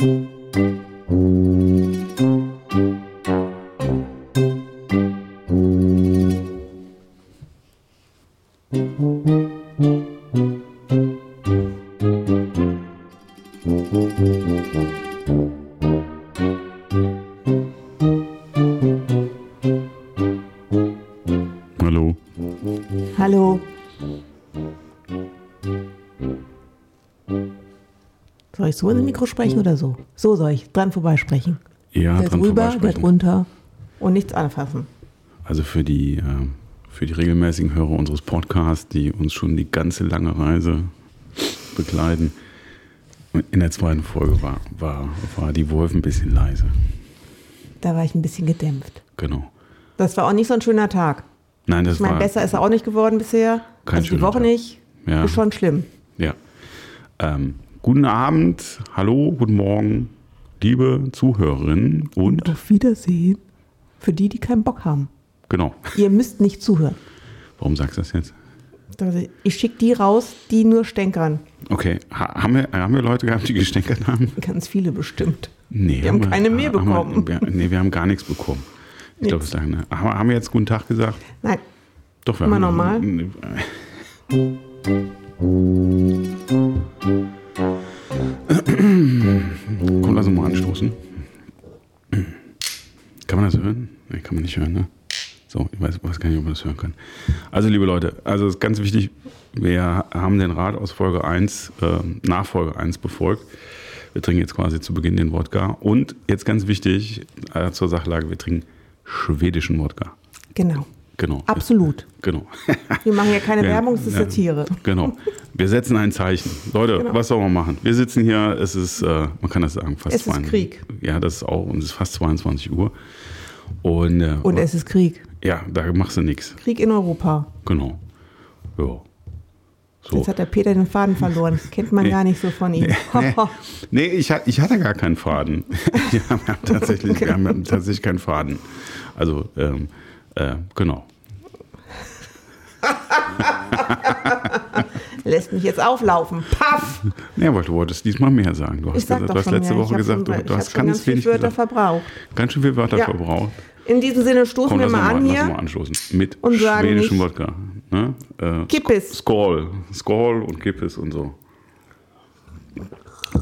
Hallo. So in das Mikro sprechen oder so? So soll ich dran vorbeisprechen. Ja, der dran drüber, der drunter und nichts anfassen. Also für die, äh, für die regelmäßigen Hörer unseres Podcasts, die uns schon die ganze lange Reise begleiten. In der zweiten Folge war, war, war die Wolf ein bisschen leise. Da war ich ein bisschen gedämpft. Genau. Das war auch nicht so ein schöner Tag. Nein, das Ich meine, war besser ist er auch nicht geworden bisher. Kein also die Woche Tag. nicht. Ja. Ist schon schlimm. Ja. Ähm, guten Abend, hallo, guten Morgen, liebe Zuhörerinnen und Auf Wiedersehen. Für die, die keinen Bock haben. genau. Ihr müsst nicht zuhören. Warum sagst du das jetzt? Ich schicke die raus, die nur stänkern. Okay, ha haben, wir, haben wir Leute gehabt, die gesteckert haben? Ganz viele bestimmt. Nee, Wir haben keine Mail haben bekommen. Wir, nee, wir haben gar nichts bekommen. Ich glaube, das sagen, haben, haben wir jetzt guten Tag gesagt? Nein, Doch, wir Immer haben normal? Komm, lass uns mal anstoßen. Kann man das hören? Nee, kann man nicht hören, ne? So, ich weiß, weiß gar nicht, ob man das hören kann. Also, liebe Leute, also ist ganz wichtig, wir haben den Rat aus Folge 1, äh, nach Folge 1 befolgt. Wir trinken jetzt quasi zu Beginn den Wodka. Und jetzt ganz wichtig äh, zur Sachlage, wir trinken schwedischen Wodka. genau. Genau. Absolut. Genau. Wir machen ja keine Ja, Werbung, es ist ja. Satire. Genau. Wir setzen ein Zeichen. Leute, Genau. was soll man machen? Wir sitzen hier, es ist, äh, man kann das sagen, fast Es ist 22 Krieg. Ja, das ist auch, und es ist fast 22 Uhr. Und, äh, Und es ist Krieg. ja, da machst du nichts. Krieg in Europa. Genau. Ja. So. Jetzt hat der Peter den Faden verloren. Kennt man Nee. gar nicht so von ihm. Nee, nee ich, ich hatte gar keinen Faden. wir, haben tatsächlich, wir haben ja tatsächlich keinen Faden. Also, ähm, äh, genau. Lässt mich jetzt auflaufen. Paff! Nee, aber du wolltest diesmal mehr sagen. Du Ich hast, sag gesagt, doch du hast schon letzte mehr. Woche ich gesagt, du, schon, du ich hast ganz ganz wenig Wörter gesagt. verbraucht. Ganz schön viele Wörter Ja. verbraucht. In diesem Sinne stoßen Komm, wir mal mal, an lass hier. mal anstoßen. Mit Und sagen schwedischem nicht- Wodka. Ne? Äh, Kippis. Skål. Skål und Kippis und so.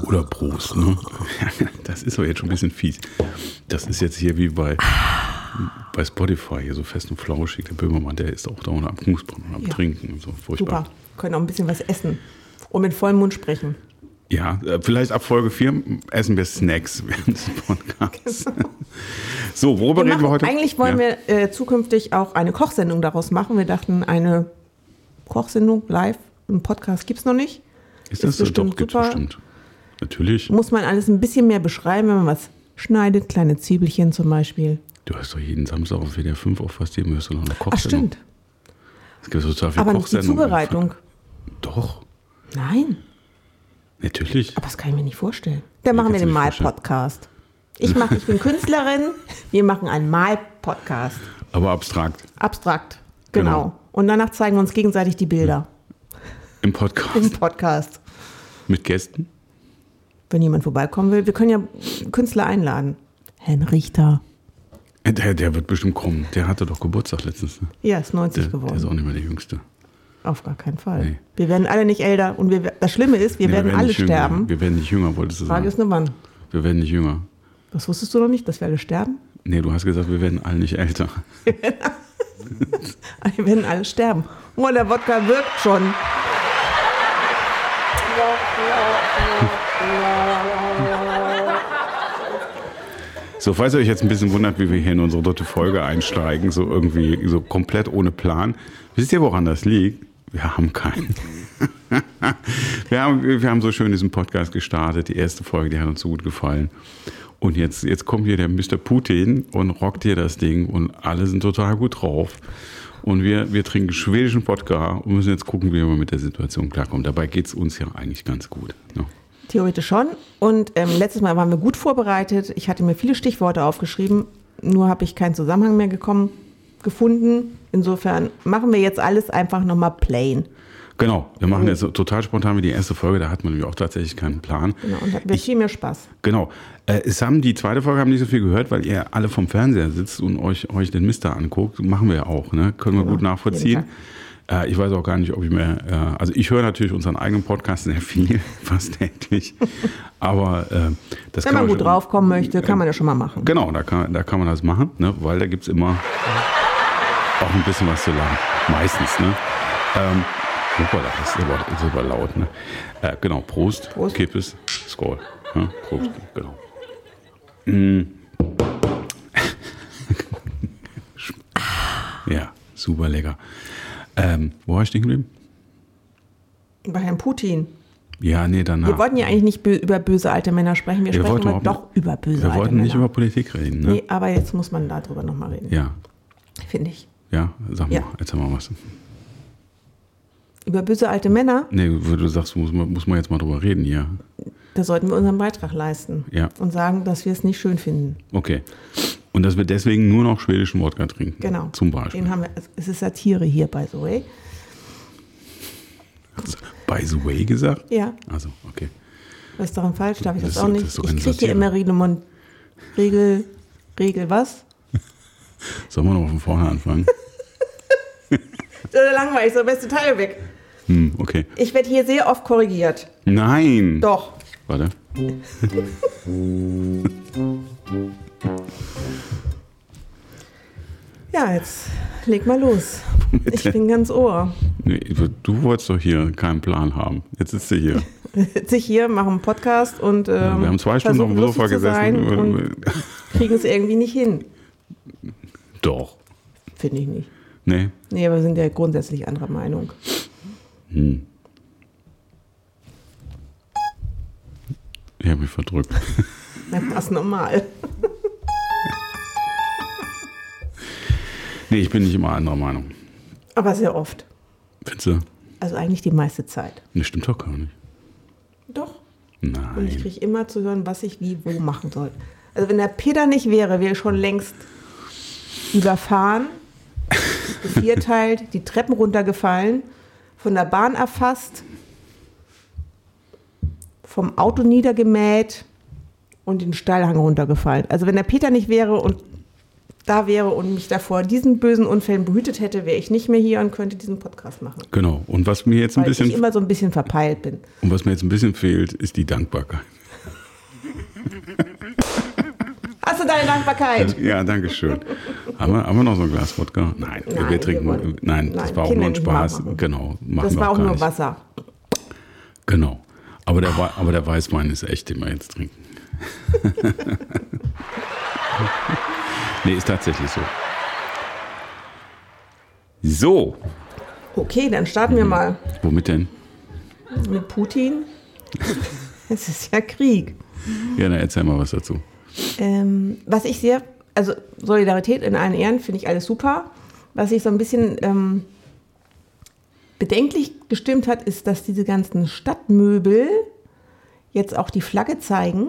Oder Prost, ne? Das ist doch jetzt schon ein bisschen fies. Das ist jetzt hier wie bei, bei Spotify, hier so fest und flauschig. Der Böhmermann, der ist auch da und am Knuspern und am Ja. Trinken und so. Furchtbar. Super. Können auch ein bisschen was essen. Und mit vollem Mund sprechen. Ja, äh, vielleicht ab Folge 4 essen wir Snacks während des Podcasts. So, worüber Wir reden wir machen, heute? eigentlich wollen ja. wir äh, zukünftig auch eine Kochsendung daraus machen. Wir dachten, eine Kochsendung live, einen Podcast gibt es noch nicht. Ist das ist so? bestimmt Doch, super. bestimmt. Natürlich. Muss man alles ein bisschen mehr beschreiben, wenn man was schneidet, kleine Zwiebelchen zum Beispiel. Du hast doch jeden Samstag auf WDR 5 auf was dem hörst du noch eine Ach, Kochsendung. stimmt. Es gibt total viele Aber nicht die. Zubereitung. Doch, Nein, natürlich. aber das kann ich mir nicht vorstellen. Dann machen wir den. Mal-Podcast. Ich, mach, ich bin Künstlerin, wir machen einen Mal-Podcast. Aber abstrakt. Abstrakt, genau. Genau. Und danach zeigen wir uns gegenseitig die Bilder Im Podcast. im Podcast. Mit Gästen. Wenn jemand vorbeikommen will, wir können ja Künstler einladen. Herrn Richter. Der, der wird bestimmt kommen. Der hatte doch Geburtstag letztens. Ne? Ja, ist 90 Der, der geworden. ist auch nicht mehr der Jüngste. Auf gar keinen Fall. Nee. Wir werden alle nicht älter und wir, das Schlimme ist, wir Nee, werden alle nicht jünger. sterben. Wir werden nicht jünger, wolltest du Frage sagen. ist nur wann. Wir werden nicht jünger. Das wusstest du noch nicht, dass wir alle sterben? Nee, du hast gesagt, wir werden alle nicht älter. Wir werden alle sterben. Oh, der Wodka wirkt schon. So, falls ihr euch jetzt ein bisschen wundert, wie wir hier in unsere dritte Folge einsteigen, so irgendwie so komplett ohne Plan. Wisst ihr, woran das liegt? Wir haben keinen. wir, haben, wir haben so schön diesen Podcast gestartet. Die erste Folge, die hat uns so gut gefallen. Und jetzt, jetzt kommt hier der Mr. Putin und rockt hier das Ding und alle sind total gut drauf. Und wir, wir trinken schwedischen Wodka und müssen jetzt gucken, wie wir mit der Situation klarkommen. Dabei geht es uns ja eigentlich ganz gut. Ne? Theoretisch schon. Und ähm, letztes Mal waren wir gut vorbereitet. Ich hatte mir viele Stichworte aufgeschrieben, nur habe ich keinen Zusammenhang mehr gekommen, gefunden. Insofern machen wir jetzt alles einfach nochmal plain. Genau, wir machen jetzt so total spontan wie die erste Folge, da hat man nämlich auch tatsächlich keinen Plan. Genau, und hat viel mehr Spaß. Genau. Äh, es haben die zweite Folge haben nicht so viel gehört, weil ihr alle vom Fernseher sitzt und euch, euch den Mister anguckt. Machen wir ja auch, ne? Können wir Genau, gut nachvollziehen. Äh, ich weiß auch gar nicht, ob ich mehr. Äh, also ich höre natürlich unseren eigenen Podcast sehr viel, fast täglich. Aber äh, das Wenn kann man gut draufkommen möchte, kann man ja schon mal machen. Genau, da kann, da kann man das machen, ne? weil da gibt es immer auch ein bisschen was zu lachen. Meistens, ne? Ähm, Hoppala, das ist aber, ist aber laut, ne? Äh, genau, Prost, Prost. Kippes, Skoll. Ja, Prost, genau. Mm. ja, super lecker. Ähm, wo war ich stehen geblieben? Bei Herrn Putin. Ja, nee, danach. Wir wollten ja eigentlich nicht über böse alte Männer sprechen. Wir, Wir sprechen aber doch über böse wir alte wollten nicht Männer. über Politik reden, ne? Nee, aber jetzt muss man darüber nochmal reden. Ja, Finde ich. ja, sag Ja. mal, erzähl mal was. Über böse alte Männer, Nee, wo du sagst, muss man, muss man jetzt mal drüber reden hier. da sollten wir unseren Beitrag leisten. Ja. Und sagen, dass wir es nicht schön finden. Okay. Und dass wir deswegen nur noch schwedischen Wodka trinken. Genau. Zum Beispiel. Den haben wir, es ist Satire hier, by the way. By the way gesagt? Ja. Also, okay. Was ist daran falsch? Darf ich das, Das auch das nicht? ist doch ich kriege hier immer. Regel, Regel was? Sollen wir noch von vorne anfangen? Das ist langweilig, so beste Teil weg. hm, okay. Ich werde hier sehr oft korrigiert. Nein! Doch. Warte. Ja, jetzt leg mal los. Ich bin ganz Ohr. Nee, du wolltest doch hier keinen Plan haben. Jetzt sitzt du hier. Sitze ich hier, mache einen Podcast und ähm, wir haben zwei Stunden auf dem Sofa gesessen. kriegen es irgendwie nicht hin. Doch. Finde ich nicht. Nee. Nee, aber wir sind ja grundsätzlich anderer Meinung. Hm. Ich habe mich verdrückt. War es normal. Nee, ich bin nicht immer anderer Meinung. Aber sehr oft. Findest du? Also eigentlich die meiste Zeit. Nee, stimmt doch gar nicht. Doch. Und ich Nein. kriege immer zu hören, was ich wie wo machen soll. Also wenn der Peter nicht wäre, wäre ich schon längst überfahren, gevierteilt, die Treppen runtergefallen, von der Bahn erfasst, vom Auto niedergemäht und den Steilhang runtergefallen. Also wenn der Peter nicht wäre und da wäre und mich davor diesen bösen Unfällen behütet hätte, wäre ich nicht mehr hier und könnte diesen Podcast machen. Genau. Und was mir jetzt ein Weil ich bisschen immer so ein bisschen verpeilt bin. und was mir jetzt ein bisschen fehlt, ist die Dankbarkeit. Hast du deine Dankbarkeit? Ja, danke schön. haben, wir, haben wir noch so ein Glas Wodka? Nein, wir, Nein, wir trinken. wir nein, das nein, war auch Kinder nur ein Spaß. Genau. Das war auch gar nur nicht. Wasser. Genau. Aber der, aber der Weißwein ist echt, den wir jetzt trinken. nee, ist tatsächlich so. So, Okay, dann starten wir mal womit denn? mit Putin. Es ist ja Krieg. Ja, dann erzähl mal was dazu. Ähm, was ich sehr, also Solidarität in allen Ehren finde ich alles super. Was ich so ein bisschen ähm, bedenklich gestimmt hat, ist, dass diese ganzen Stadtmöbel jetzt auch die Flagge zeigen.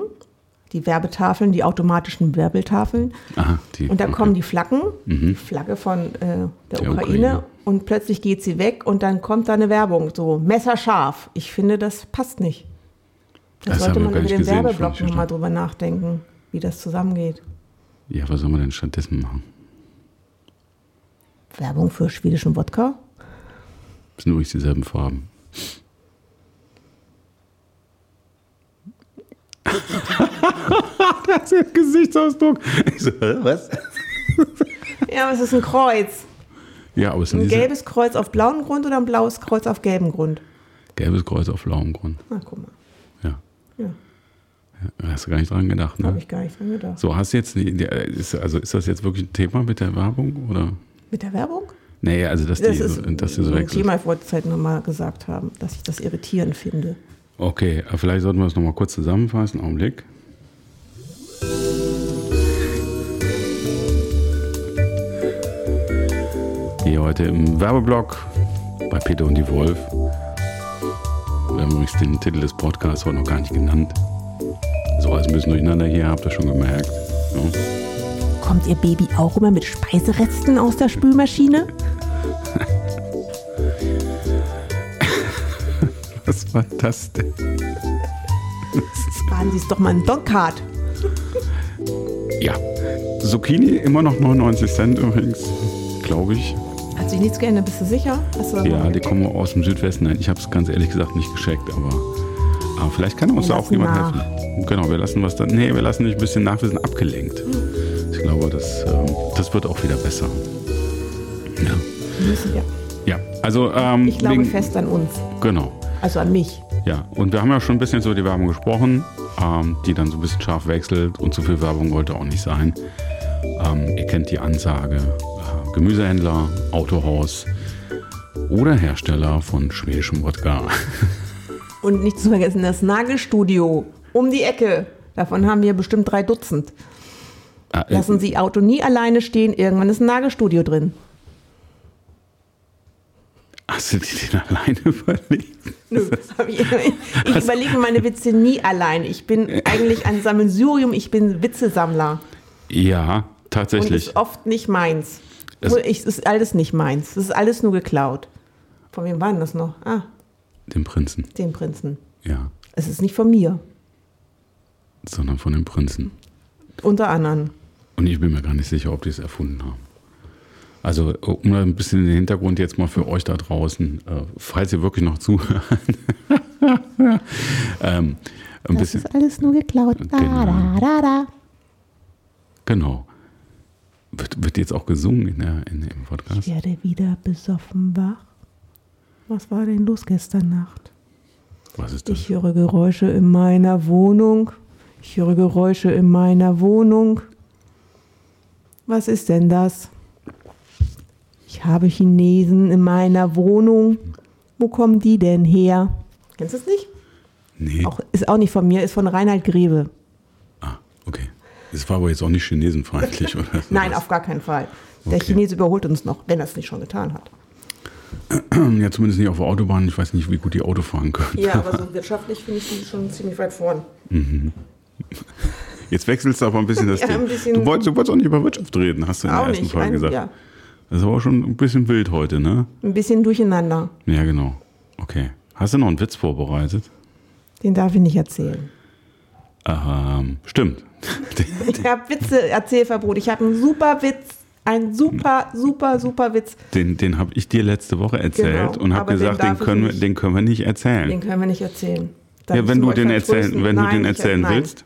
Die Werbetafeln, die automatischen Werbetafeln. Aha, die, Und da okay. Mhm. kommen die Flaggen, die Flagge von äh, der, Der Ukraine, Ukraine. und plötzlich geht sie weg und dann kommt da eine Werbung, so messerscharf. Ich finde, das passt nicht. Da Das sollte man über den gesehen, Werbeblock nochmal drüber nachdenken, wie das zusammengeht. Ja, was soll man denn stattdessen machen? Werbung für schwedischen Wodka? Das sind übrigens dieselben Farben. das ist ein Gesichtsausdruck. Ich so, hä, was? Ja, aber es ist ein Kreuz. Ja, aber es sind Ein gelbes Kreuz auf blauem Grund oder ein blaues Kreuz auf gelbem Grund? gelbes Kreuz auf blauem Grund. Na, guck mal. Ja. Ja, Da hast du gar nicht dran gedacht, habe ne? ich gar nicht dran gedacht. So, hast du jetzt, ist, also ist das jetzt wirklich ein Thema mit der Werbung? Oder? Mit der Werbung? Nee, also dass Das die, ist so, dass die so wechseln. Thema, ich wollte es halt nochmal gesagt haben, dass ich das irritierend finde. Okay, aber vielleicht sollten wir das nochmal kurz zusammenfassen. Augenblick. Hier heute im Werbeblock bei Peter und die Wolf. Wir haben übrigens den Titel des Podcasts heute noch gar nicht genannt. So als ein bisschen durcheinander hier, habt ihr schon gemerkt. Ja. Kommt Ihr Baby auch immer mit Speiseresten aus der Spülmaschine? Was war das denn? Fahren Sie es doch mal in Donkart. Ja, Zucchini immer noch 99 Cent übrigens, glaube ich. Hat sich nichts geändert, bist du sicher? Du Ja, die kommen aus dem Südwesten. Nein, ich habe es ganz ehrlich gesagt nicht gescheckt, aber, aber vielleicht kann uns Wir da auch jemand nach. helfen. Genau, wir lassen was da. Nee, wir lassen dich ein bisschen nach, wir sind abgelenkt. Ich glaube, das, ähm, das wird auch wieder besser. Ja, Müssen wir. ja also ähm, Ich glaube wegen- fest an uns. Genau. Also an mich. Ja, und wir haben ja schon ein bisschen so die Werbung gesprochen, ähm, die dann so ein bisschen scharf wechselt und zu viel Werbung wollte auch nicht sein. Ähm, ihr kennt die Ansage, äh, Gemüsehändler, Autohaus oder Hersteller von schwedischem Wodka. Und nicht zu vergessen, das Nagelstudio um die Ecke. Davon haben wir bestimmt drei Dutzend. Äh, Lassen Sie Auto nie alleine stehen, irgendwann ist ein Nagelstudio drin. Hast du dir den alleine überlegt? Nö, ich, ich überlege meine Witze nie allein. Ich bin eigentlich ein Sammelsurium, ich bin Witzesammler. Ja, Und tatsächlich. ist oft nicht meins. Es- ich- ist alles nicht meins. Es ist alles nur geklaut. Von wem war denn das noch? Ah, Den Prinzen, den Prinzen. ja. Es ist nicht von mir. Sondern von dem Prinzen. Unter anderem. Und ich bin mir gar nicht sicher, ob die es erfunden haben. Also, um ein bisschen den Hintergrund jetzt mal für euch da draußen, äh, falls ihr wirklich noch zuhört. ähm, Das bisschen, ist alles nur geklaut. Da, Genau. da, da, da. genau. Wird, wird jetzt auch gesungen in der, in, im Ich Podcast? werde wieder besoffen wach. Was war denn los gestern Nacht? Was ist das? Ich höre Geräusche in meiner Wohnung. Ich höre Geräusche in meiner Wohnung. Was ist denn das? Ich habe Chinesen in meiner Wohnung. Wo kommen die denn her? Kennst du es nicht? Nee. Auch, ist auch nicht von mir, ist von Reinhard Grebe. Ah, okay. Es war aber jetzt auch nicht chinesenfeindlich, oder? so. Nein, auf gar keinen Fall. Der Okay. Chinese überholt uns noch, wenn er es nicht schon getan hat. Ja, zumindest nicht auf der Autobahn. Ich weiß nicht, wie gut die Auto fahren können. Ja, aber so wirtschaftlich finde ich sie schon ziemlich weit vorn. Jetzt wechselst du aber ein bisschen das Ja, Thema. du, wolltest, du wolltest auch nicht über Wirtschaft reden, hast du in der ersten nicht. Folge gesagt. ja, Das ist aber auch schon ein bisschen wild heute, ne? ein bisschen durcheinander. Ja, genau. Okay. Hast du noch einen Witz vorbereitet? Den darf ich nicht erzählen. Ähm, stimmt. Ich habe Witze, Erzählverbot. Ich habe einen super Witz. Einen super, super, super Witz. Den, den habe ich dir letzte Woche erzählt Genau, und habe den gesagt, den, ich können wir, nicht. den können wir nicht erzählen. Den können wir nicht erzählen. Ja, wenn du den erzählen, wenn du Nein, den ich- erzählen nein. willst,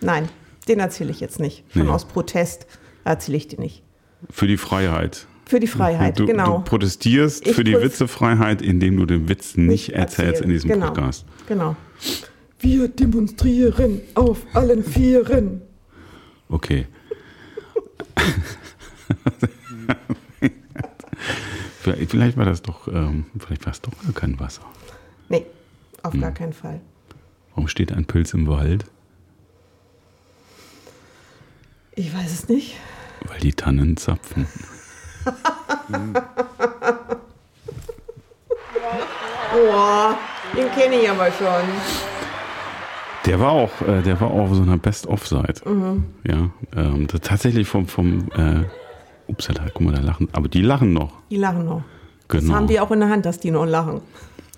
Nein, den erzähle ich jetzt nicht. Schon Nee. aus Protest erzähle ich den nicht. für die Freiheit. Für die Freiheit, du, genau. du protestierst Ich für die Witzefreiheit, indem du den Witz nicht, erzählst erzählen. in diesem genau. Podcast. Genau. Wir demonstrieren auf allen Vieren. Okay. vielleicht, vielleicht war das doch, ähm, vielleicht war es doch gar kein Wasser. Nee, auf Hm. gar keinen Fall. Warum steht ein Pilz im Wald? Ich weiß es nicht. Weil die Tannen zapfen. Boah, den kenne ich aber schon. Der war auch, äh, der war auch auf so einer Best-of-Seite. Mhm. Ja, ähm, das tatsächlich vom, vom äh, upsala, guck mal, da lachen. Aber die lachen noch. Die lachen noch. Das Genau. haben wir auch in der Hand, dass die noch lachen.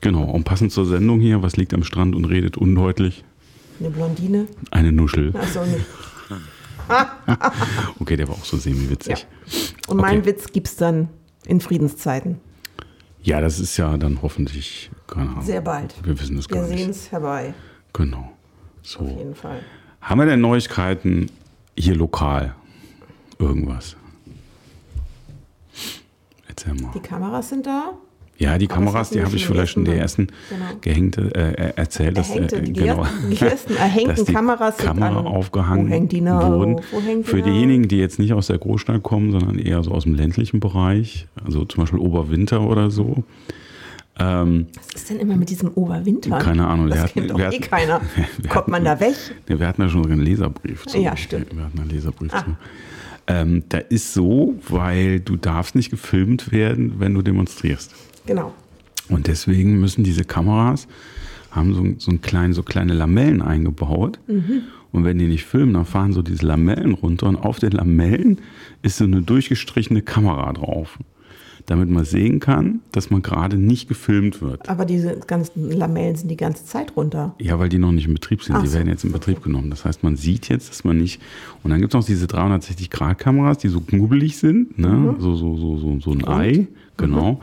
Genau. Und passend zur Sendung hier, was liegt am Strand und redet undeutlich? Eine Blondine? Eine Nuschel. Achso, nicht. Okay, der war auch so semi-witzig. Ja. Und mein Okay. Witz gibt's dann in Friedenszeiten. Ja, das ist ja dann hoffentlich, keine Ahnung. Sehr bald. Wir wissen es Wir gar sehen nicht. es herbei. Genau. Auf So. jeden Fall. Haben wir denn Neuigkeiten hier lokal? Irgendwas? Erzähl mal. Die Kameras sind da. Ja, die Kameras, die habe ich vielleicht in der ersten. Genau. gehängte äh, erzählt. Dass, Erhängte, äh, die genau, ersten- die ersten erhängten dass die Kameras Kamera an- aufgehangen Wo hängt die noch? wurden. Hängt die Für diejenigen, die jetzt nicht aus der Großstadt kommen, sondern eher so aus dem ländlichen Bereich, also zum Beispiel Oberwinter oder so. Ähm, Was ist denn immer mit diesem Oberwinter? Keine Ahnung, Das hatten- kennt doch eh hatten- keiner. wir Kommt man da weg? Wir hatten ja schon einen Leserbrief zu. Ja, stimmt. Wir hatten einen Leserbrief Ah. zu. Ähm, da ist so, weil du darfst nicht gefilmt werden, wenn du demonstrierst. Genau. Und deswegen müssen diese Kameras, haben so, so, einen kleinen, so kleine Lamellen eingebaut. Mhm. Und wenn die nicht filmen, dann fahren so diese Lamellen runter und auf den Lamellen ist so eine durchgestrichene Kamera drauf. Damit man sehen kann, dass man gerade nicht gefilmt wird. Aber diese ganzen Lamellen sind die ganze Zeit runter. Ja, weil die noch nicht in Betrieb sind. Ach die so. werden jetzt in Betrieb genommen. Das heißt, man sieht jetzt, dass man nicht. Und dann gibt es noch diese 360-Grad-Kameras, die so knubbelig sind, ne? Mhm. so, so, so, so, so ein Ei, genau.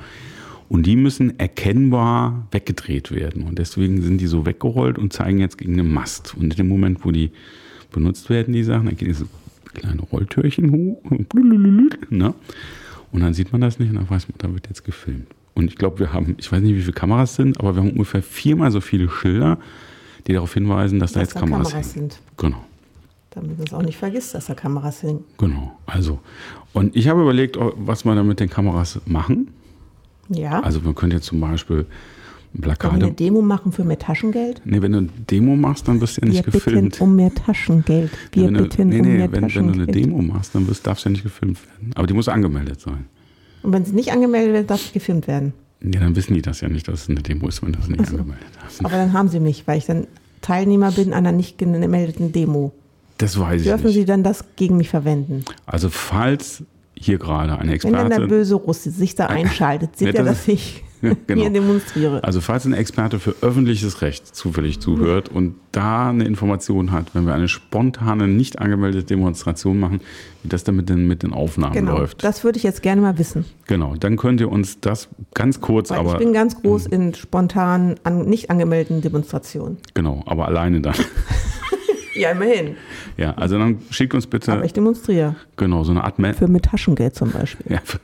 Und die müssen erkennbar weggedreht werden. Und deswegen sind die so weggerollt und zeigen jetzt gegen einen Mast. Und in dem Moment, wo die benutzt werden, die Sachen, dann geht diese kleine Rolltürchen hoch. Ne? Und dann sieht man das nicht und dann weiß man, da wird jetzt gefilmt. Und ich glaube, wir haben, ich weiß nicht, wie viele Kameras sind, aber wir haben ungefähr viermal so viele Schilder, die darauf hinweisen, dass da Dass jetzt da Kameras, Kameras sind. Genau, Damit man es auch nicht vergisst, dass da Kameras sind. genau. Also, und ich habe überlegt, was wir da mit den Kameras machen. Ja. Also, man könnte jetzt zum Beispiel Wollen wir eine Plakate. Demo machen für mehr Taschengeld? Nee, wenn du eine Demo machst, dann wirst du ja Wir nicht bitten gefilmt. um mehr Taschengeld. Wir wenn du, bitten nee, um nee, mehr wenn, wenn du eine Taschengeld. Demo machst, dann wirst, darfst du ja nicht gefilmt werden. Aber die muss angemeldet sein. Und wenn sie nicht angemeldet wird, darf sie gefilmt werden. Ja, dann wissen die das ja nicht, dass es eine Demo ist, wenn du es nicht angemeldet hast. Aber dann haben sie mich, weil ich dann Teilnehmer bin einer nicht gemeldeten Demo. Das weiß ich Dürfen nicht. sie dann das gegen mich verwenden? Also falls hier gerade eine Wenn dann der böse Russe sich da einschaltet, sieht Ja, er, das- dass ich Genau. hier demonstriere. also falls ein Experte für öffentliches Recht zufällig zuhört und da eine Information hat, wenn wir eine spontane, nicht angemeldete Demonstration machen, wie das dann mit den, mit den Aufnahmen Genau, läuft. das würde ich jetzt gerne mal wissen. Genau, dann könnt ihr uns das ganz kurz, Weil aber ich bin ganz groß in spontanen, an, nicht angemeldeten Demonstrationen. genau, aber alleine dann. Ja, immerhin. ja, also dann schickt uns bitte Aber ich demonstriere. genau so eine Art Ma Für mit Taschengeld zum Beispiel. ja, für,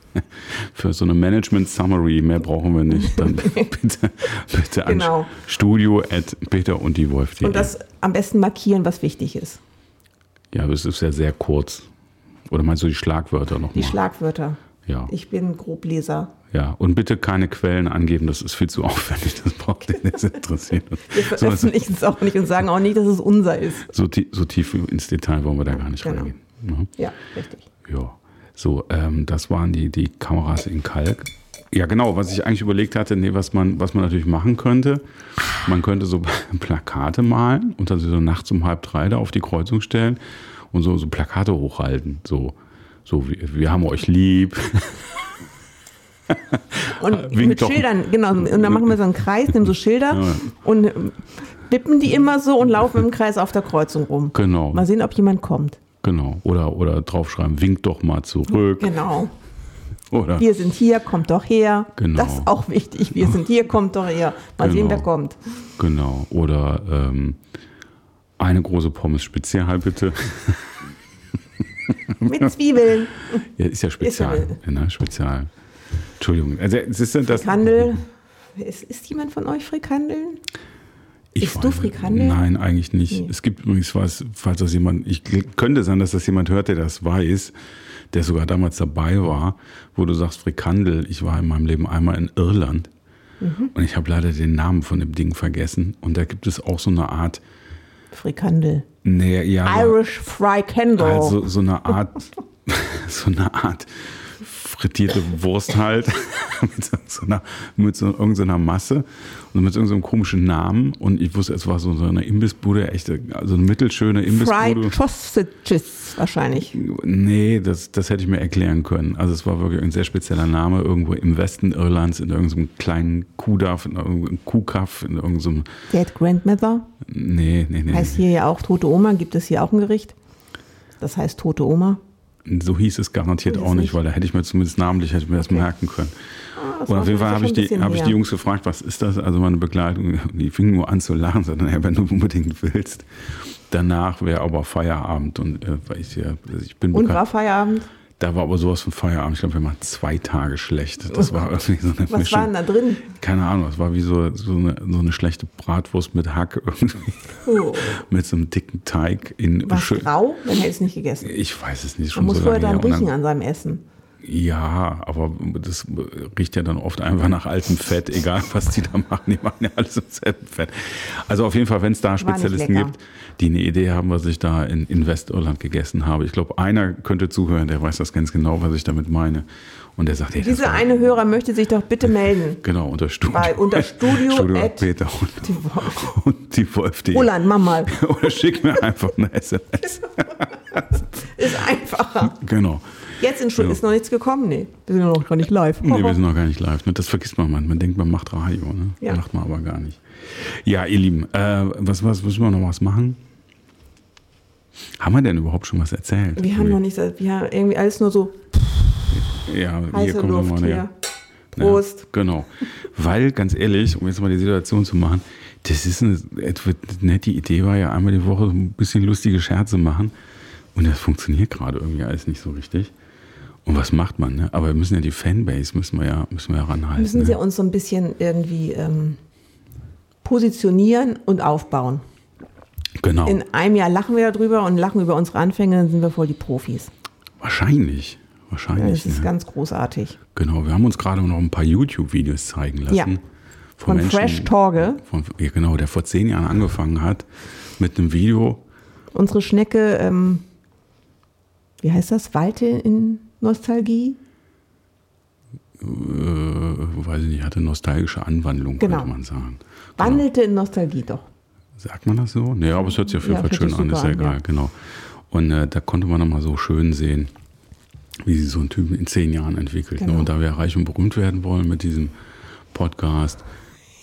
für so eine Management Summary, mehr brauchen wir nicht. Dann bitte, bitte an Genau. studio at peter und die Wolf.de. Und das am besten markieren, was wichtig ist. Ja, das ist ja sehr kurz. Oder meinst du die Schlagwörter Die nochmal? Schlagwörter. Ja, Ich bin Grobleser. ja. Und bitte keine Quellen angeben, das ist viel zu aufwendig. Das braucht den das interessiert. uns. Wir veröffentlichen es auch nicht und sagen auch nicht, dass es unser ist. so, so tief ins Detail wollen wir da gar nicht Genau. reingehen. Ne? Ja, richtig. Ja, so, ähm, das waren die, die Kameras in Kalk. Ja, genau, was ich eigentlich überlegt hatte, nee, was man, was man natürlich machen könnte, man könnte so Plakate malen und dann so nachts um halb drei da auf die Kreuzung stellen und so, so Plakate hochhalten. So, so wir, wir haben euch lieb. Und Winkt mit doch. Schildern, genau. Und dann machen wir so einen Kreis, nehmen so Schilder Ja. und ähm, wippen die immer so und laufen im Kreis auf der Kreuzung rum. Genau, Mal sehen, ob jemand kommt. genau. Oder, oder draufschreiben, winkt doch mal zurück. Genau. Oder Wir sind hier, kommt doch her. Genau. Das ist auch wichtig. Wir sind hier, kommt doch her. Mal sehen, Genau. wer kommt. genau. Oder ähm, eine große Pommes Spezial bitte. Mit Zwiebeln. Ja, ist ja spezial. ja- ne? Spezial. Entschuldigung. Also, es ist das. Frikandel. Ist, ist jemand von euch Frikandeln? Ich Isst du Frikandel? Nein, eigentlich nicht. Nee. Es gibt übrigens was, falls das jemand, ich könnte sein, dass das jemand hört, der das weiß, der sogar damals dabei war, wo du sagst Frikandel. Ich war in meinem Leben einmal in Irland Mhm. und ich habe leider den Namen von dem Ding vergessen. Und da gibt es auch so eine Art, Frikandel. nee, ja, Irish Frikandel. also so eine Art, so eine Art frittierte Wurst halt mit so, so einer, mit so irgendeiner Masse und mit so einem komischen Namen und ich wusste, es war so, so eine Imbissbude, echte, also eine mittelschöne Imbissbude. Fried Sausages wahrscheinlich. Nee, das, das hätte ich mir erklären können. Also es war wirklich ein sehr spezieller Name irgendwo im Westen Irlands in irgendeinem kleinen Kuhdorf, in irgendeinem Kuhkaff, in irgendeinem, Dead Grandmother. nee, nee, nee. Heißt hier ja auch Tote Oma. Gibt es hier auch ein Gericht? Das heißt Tote Oma. So hieß es garantiert auch nicht, weil da hätte ich mir zumindest namentlich hätte mir das merken können. Ah, das Und auf jeden Fall vielleicht habe ich, die, habe ich die. Jungs gefragt, was ist das? Also meine Begleitung, die fingen nur an zu lachen, sondern ja, wenn du unbedingt willst. Danach wäre aber Feierabend und äh, weil ich, ja, ich bin Und bekannt- war Feierabend? Da war aber sowas von Feierabend. Ich glaube, wir waren zwei Tage schlecht. Das war irgendwie so eine Was Mischung. war denn da drin? Keine Ahnung, es war wie so, so, eine, so eine schlechte Bratwurst mit Hack irgendwie. Oh. mit so einem dicken Teig in War schön- grau? Dann hätte ich es nicht gegessen. Ich weiß es nicht Man schon muss so vorher dann riechen an seinem Essen. Ja, aber das riecht ja dann oft einfach nach altem Fett, egal was die da machen. Die machen ja alles im selben Fett. Also auf jeden Fall, wenn es da Spezialisten gibt, die eine Idee haben, was ich da in, in Westirland gegessen habe. Ich glaube, einer könnte zuhören, der weiß das ganz genau, was ich damit meine. Und der sagt, hey, Dieser eine Hörer möchte sich doch bitte melden. Genau, unter Studio. Bei- unter Studio Studio at Peter und Die Wolf. und die Wolf.de. Roland, mach mal. Oder schick mir einfach eine SMS. Ist einfacher. Genau. Jetzt in Stunden Ja. ist noch nichts gekommen? Nee, wir sind noch gar nicht live. Nee, wir sind noch gar nicht live. ne? Das vergisst man manchmal. Man denkt, man macht Radio. Ne? Ja. Macht man aber gar nicht. Ja, ihr Lieben, äh, was, was müssen wir noch was machen? Haben wir denn überhaupt schon was erzählt? wir haben noch nicht, wir haben irgendwie alles nur so Ja, hier wir Luft mal näher. Prost. Ja, genau. Weil, ganz ehrlich, um jetzt mal die Situation zu machen, das ist eine etwa nette Idee, war ja einmal die Woche so ein bisschen lustige Scherze machen. Und das funktioniert gerade irgendwie alles nicht so richtig. Und was macht man? Ne? Aber wir müssen ja die Fanbase müssen wir ja, müssen wir ja ranhalten. Müssen ne? sie uns so ein bisschen irgendwie ähm, positionieren und aufbauen. genau. In einem Jahr lachen wir darüber und lachen über unsere Anfänge, dann sind wir voll die Profis. Wahrscheinlich. Ja, Wahrscheinlich. das ist ne? ganz großartig. Genau. Wir haben uns gerade noch ein paar YouTube-Videos zeigen lassen. Ja. Von Menschen- Fresh Torge. Von, ja, genau, der vor zehn Jahren angefangen hat mit einem Video. Unsere Schnecke, ähm, wie heißt das? Walte in Nostalgie? äh, weiß ich nicht, hatte nostalgische Anwandlung, Genau. könnte man sagen. Wandelte in Nostalgie doch. Sagt man das so? Nee, aber es hört sich auf jeden Ja, Fall schön an, ist ja egal, ja. genau. Und äh, da konnte man nochmal so schön sehen, wie sich so ein Typ in zehn Jahren entwickelt. Ne? Genau. Und da wir reich und berühmt werden wollen mit diesem Podcast.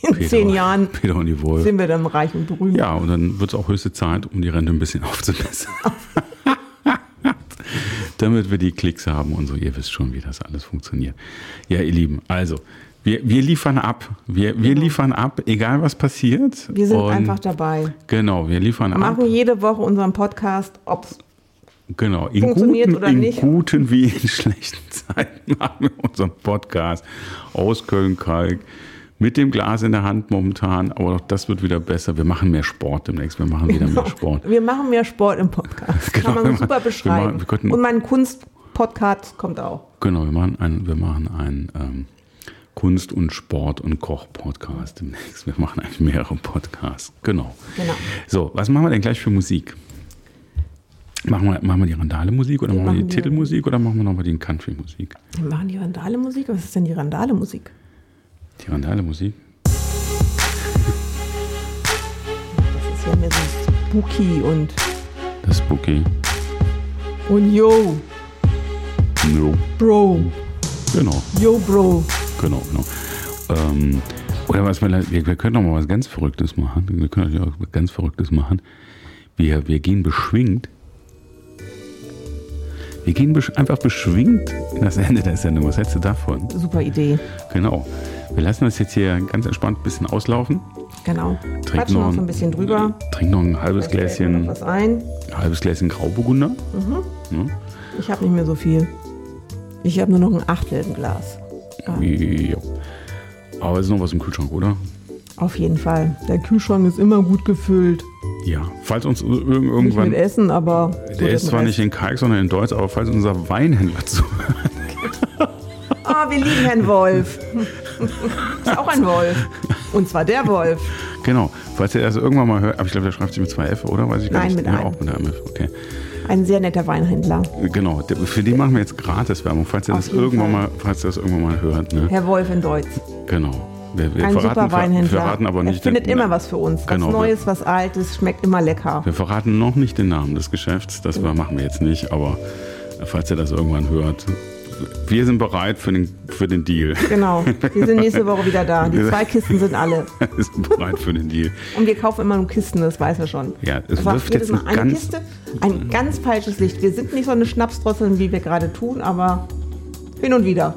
In zehn Jahren Peter und die Wolf. sind wir dann reich und berühmt. Ja, und dann wird es auch höchste Zeit, um die Rente ein bisschen aufzubessern. Damit wir die Klicks haben und so. Ihr wisst schon, wie das alles funktioniert. Ja, ihr Lieben, also, wir, wir liefern ab. Wir, wir liefern ab, egal was passiert. Wir sind und einfach dabei. Genau, wir liefern Wir ab. machen jede Woche unseren Podcast, ob es Genau, in funktioniert guten, oder in nicht. guten wie in schlechten Zeiten machen wir unseren Podcast aus Köln-Kalk mit dem Glas in der Hand momentan. Aber auch das wird wieder besser. Wir machen mehr Sport demnächst. Wir machen wieder mehr Sport. Wir machen mehr Sport im Podcast. Genau, Kann wir man super wir beschreiben. machen- wir könnten- und mein Kunst-Podcast kommt auch. Genau, wir machen einen, wir machen einen ähm, Kunst- und Sport- und Koch-Podcast demnächst. Wir machen eigentlich mehrere Podcasts. Genau. Genau. So, was machen wir denn gleich für Musik? Machen wir, machen wir die Randale-Musik oder Wir machen wir die die- Titelmusik oder machen wir nochmal die Country-Musik? Wir machen die Randale-Musik. Was ist denn die Randale-Musik? Die Randale-Musik? Das ist ja mehr so spooky und, Das Spooky. und yo, No. Bro, Genau, yo, Bro. genau, genau. Ähm, oder was wir, wir, wir können noch mal was ganz Verrücktes machen. Wir können natürlich auch was ganz Verrücktes machen. Wir, wir gehen beschwingt. Wir gehen besch einfach beschwingt in das Ende der Sendung. Was hältst du davon? Super Idee. Genau. Wir lassen das jetzt hier ganz entspannt ein bisschen auslaufen. Genau. Quatschen noch so ein bisschen drüber. Trinken noch ein halbes Vielleicht noch Gläschen, was ein. ein halbes Gläschen Grauburgunder. Ne? Ich habe nicht mehr so viel. Ich habe nur noch ein Achtelglas. Ja, Jo. Aber es ist noch was im Kühlschrank, oder? auf jeden Fall. Der Kühlschrank ist immer gut gefüllt. Ja. Falls uns ir- Nicht irgendwann mit Essen, aber. Der ist zwar Rest. nicht in Kalk, sondern in Deutsch, aber falls unser Weinhändler zu. Ah, wir lieben Herrn Wolf. ist auch ein Wolf. Und zwar der Wolf. genau, falls ihr das irgendwann mal hört, aber ich glaube, der schreibt sich mit zwei F, oder? Weiß ich gar Nein, nicht. mit ja, einem. auch mit einem F, okay. Ein sehr netter Weinhändler. Genau, für den machen wir jetzt Gratiswerbung, falls ihr Auf das irgendwann Fall. mal, falls ihr das irgendwann mal hört. Ne? Herr Wolf in Deutsch. Genau. Wir, wir Ein verraten, super Weinhändler. verraten aber nicht er findet den, immer was für uns. Was Genau. Neues, was Altes, schmeckt immer lecker. Wir verraten noch nicht den Namen des Geschäfts, das wir machen wir jetzt nicht, aber falls ihr das irgendwann hört, wir sind bereit für den, für den Deal. Genau. Wir sind nächste Woche wieder da. Die zwei Kisten sind alle. wir sind bereit für den Deal. Und wir kaufen immer nur Kisten, das weiß er schon. Ja, es Aber wirft jedes jetzt eine ganz, Kiste, ein ganz falsches Licht. Wir sind nicht so eine Schnapsdrosseln, wie wir gerade tun, aber hin und wieder.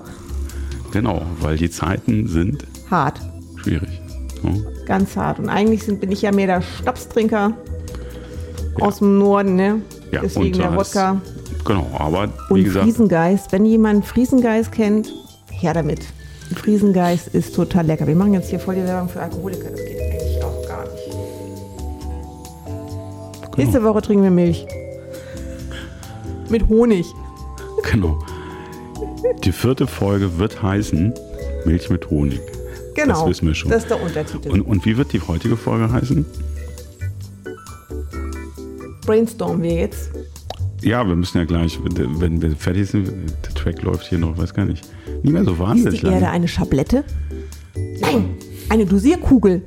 genau, weil die Zeiten sind Hart. schwierig. So. Ganz hart. Und eigentlich sind, bin ich ja mehr der Schnapstrinker aus dem Norden, ne? Ja, Deswegen und der Wodka. Genau, aber wie Und gesagt, Friesengeist. Wenn jemand Friesengeist kennt, her damit. Friesengeist ist total lecker. Wir machen jetzt hier voll die Werbung für Alkoholiker. Das geht eigentlich auch gar nicht. Genau. Nächste Woche trinken wir Milch. Mit Honig. genau. Die vierte Folge wird heißen Milch mit Honig. Genau. Das wissen wir schon. Das ist der Untertitel. Und, und wie wird die heutige Folge heißen? Brainstormen wir jetzt. Ja, wir müssen ja gleich, wenn wir fertig sind, der Track läuft hier noch, ich weiß gar nicht, nicht mehr so Ist wahnsinnig die Erde eine Schablette? Nein, eine Dosierkugel.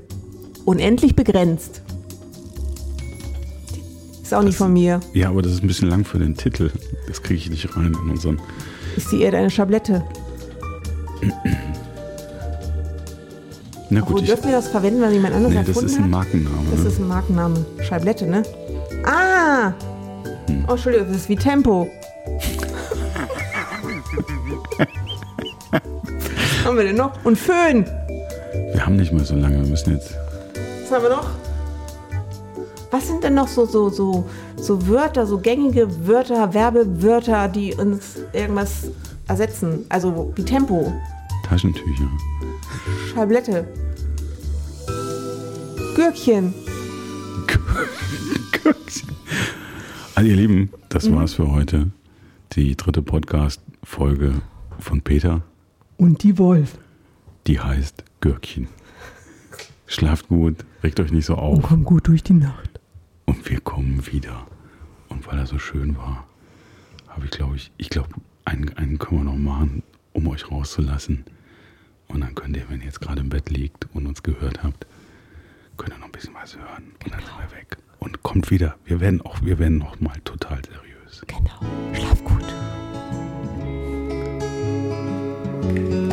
Unendlich begrenzt. Ist auch nicht von mir. Ja, aber das ist ein bisschen lang für den Titel. Das kriege ich nicht rein in unseren. Ist die Erde eine Schablette? Na Wo gut, ich, dürfen wir das verwenden, wenn jemand anderes nee, das erfunden ist ein hat? Markenname. Das ne? ist ein Markenname. Scheiblette, ne? Ah! Oh, Entschuldigung, das ist wie Tempo. Was haben wir denn noch? Und Föhn. Wir haben nicht mehr so lange. Wir müssen jetzt. Was haben wir noch? Was sind denn noch so, so, so, so Wörter, so gängige Wörter, Werbewörter, die uns irgendwas ersetzen? Also wie Tempo, Taschentücher. Scheiblette, Gürkchen. Also ihr Lieben, das Mhm. war's für heute. Die dritte Podcast-Folge von Peter, Und die Wolf. die heißt Gürkchen. Schlaft gut, regt euch nicht so auf komm gut durch die Nacht. und wir kommen wieder. Und weil er so schön war, habe ich glaube ich, ich glaube, einen, einen können wir noch machen, um euch rauszulassen. Und dann könnt ihr, wenn ihr jetzt gerade im Bett liegt und uns gehört habt, könnt ihr noch ein bisschen was hören und dann sind wir weg und kommt wieder. Wir werden auch, wir werden noch mal total seriös. Genau. Schlaf gut. Okay.